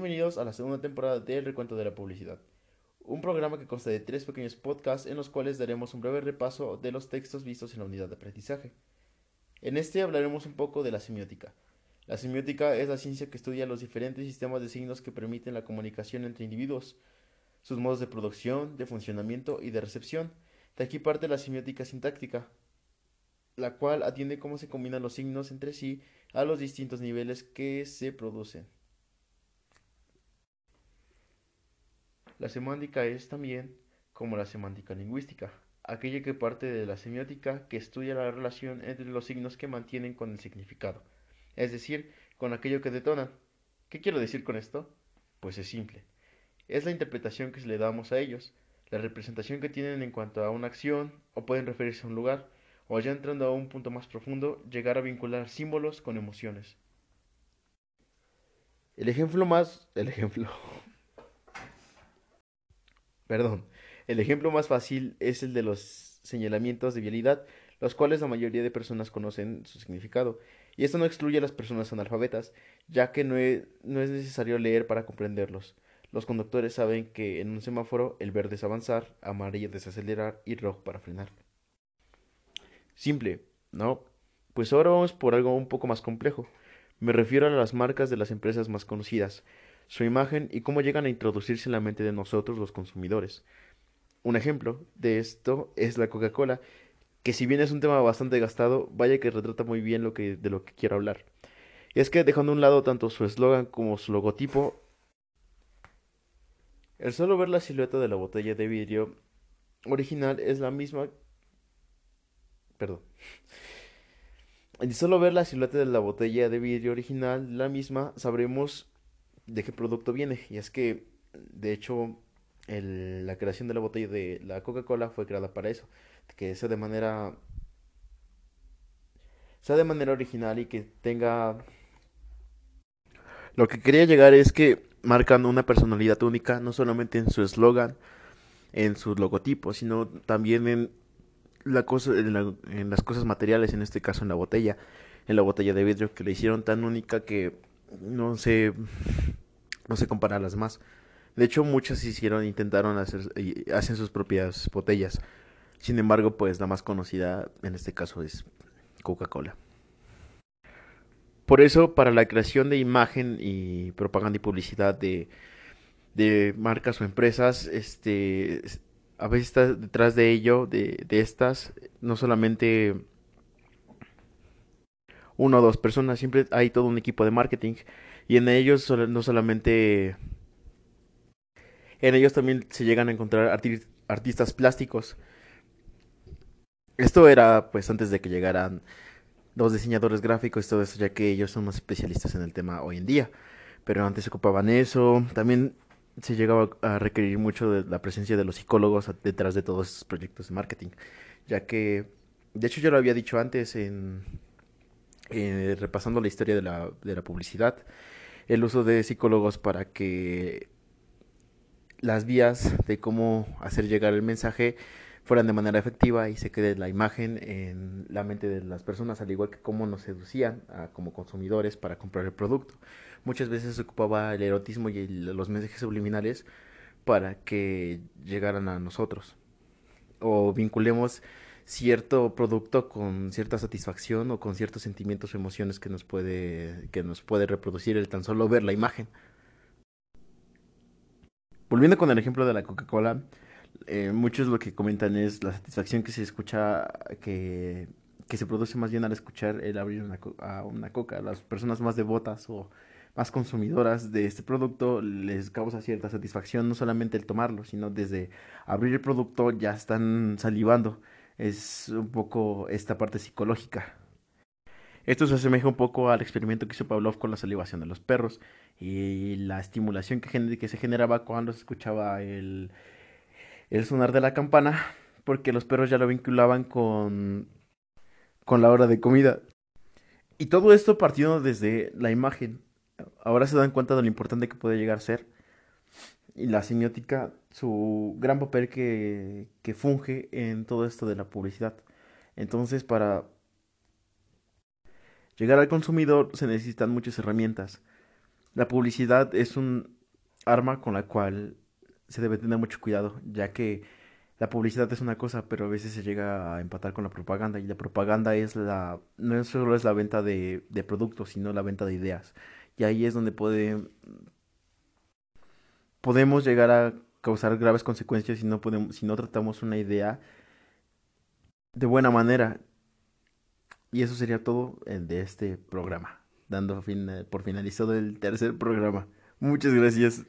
Bienvenidos a la segunda temporada del Recuento de la Publicidad, un programa que consta de tres pequeños podcasts en los cuales daremos un breve repaso de los textos vistos en la unidad de aprendizaje. En este hablaremos un poco de la semiótica. La semiótica es la ciencia que estudia los diferentes sistemas de signos que permiten la comunicación entre individuos, sus modos de producción, de funcionamiento y de recepción. De aquí parte la semiótica sintáctica, la cual atiende cómo se combinan los signos entre sí a los distintos niveles que se producen. La semántica es también como la semántica lingüística, aquella que parte de la semiótica que estudia la relación entre los signos que mantienen con el significado, es decir, con aquello que detonan. ¿Qué quiero decir con esto? Pues es simple. Es la interpretación que le damos a ellos, la representación que tienen en cuanto a una acción o pueden referirse a un lugar, o ya entrando a un punto más profundo, llegar a vincular símbolos con emociones. El ejemplo más... El ejemplo... Perdón. El ejemplo más fácil es el de los señalamientos de vialidad, los cuales la mayoría de personas conocen su significado. Y esto no excluye a las personas analfabetas, ya que no es, necesario leer para comprenderlos. Los conductores saben que en un semáforo el verde es avanzar, amarillo es desacelerar y rojo para frenar. Simple, ¿no? Pues ahora vamos por algo un poco más complejo. Me refiero a las marcas de las empresas más conocidas, su imagen y cómo llegan a introducirse en la mente de nosotros los consumidores. Un ejemplo de esto es la Coca-Cola, que si bien es un tema bastante gastado, vaya que retrata muy bien lo que, de lo que quiero hablar. Y es que dejando a un lado tanto su eslogan como su logotipo, el solo ver la silueta de la botella de vidrio original es la misma perdón. Y solo ver la silueta de la botella de vidrio original, la misma, sabremos de qué producto viene. Y es que, de hecho, la creación de la botella de la Coca-Cola fue creada para eso. Que sea de manera. sea de manera original y que tenga. Lo que quería llegar es que marcan una personalidad única, no solamente en su eslogan, en su logotipo, sino también en la cosa, en, las cosas materiales, en este caso en la botella, en la botella de vidrio que le hicieron tan única que no se, no se compara a las más. De hecho, muchas hicieron, intentaron hacer, hacen sus propias botellas. Sin embargo, pues la más conocida en este caso es Coca-Cola. Por eso, para la creación de imagen y propaganda y publicidad de, de marcas o empresas, este a veces está detrás de ello, de, de estas, no solamente una o dos personas, siempre hay todo un equipo de marketing y en ellos no solamente en ellos también se llegan a encontrar artistas plásticos. Esto era pues antes de que llegaran los diseñadores gráficos y todo eso, ya que ellos son más especialistas en el tema hoy en día. Pero antes ocupaban eso. También se llegaba a requerir mucho de la presencia de los psicólogos detrás de todos estos proyectos de marketing, ya que, de hecho yo lo había dicho antes en, repasando la historia de la, de la publicidad, el uso de psicólogos para que las vías de cómo hacer llegar el mensaje fueran de manera efectiva y se quede la imagen en la mente de las personas, al igual que cómo nos seducían como consumidores para comprar el producto. Muchas veces se ocupaba el erotismo y los mensajes subliminales para que llegaran a nosotros o vinculemos cierto producto con cierta satisfacción o con ciertos sentimientos o emociones que nos puede que nos puede reproducir el tan solo ver la imagen. Volviendo con el ejemplo de la Coca-Cola, eh, muchos lo que comentan es la satisfacción que se escucha, que, que se produce más bien al escuchar el abrir una, a una coca. Las personas más devotas o más consumidoras de este producto les causa cierta satisfacción, no solamente el tomarlo, sino desde abrir el producto ya están salivando. Es un poco esta parte psicológica. Esto se asemeja un poco al experimento que hizo Pavlov con la salivación de los perros y la estimulación que, se generaba cuando se escuchaba el, el sonar de la campana, porque los perros ya lo vinculaban con, con la hora de comida. Y todo esto partiendo desde la imagen. Ahora se dan cuenta de lo importante que puede llegar a ser. Y la semiótica, su gran papel que, que funge en todo esto de la publicidad. Entonces, para llegar al consumidor se necesitan muchas herramientas. La publicidad es un arma con la cual se debe tener mucho cuidado, ya que la publicidad es una cosa, pero a veces se llega a empatar con la propaganda y la propaganda es la no solo es la venta de, de productos, sino la venta de ideas. Y ahí es donde puede podemos llegar a causar graves consecuencias si no podemos si no tratamos una idea de buena manera. Y eso sería todo de este programa, dando fin, eh, por finalizado el tercer programa. Muchas gracias.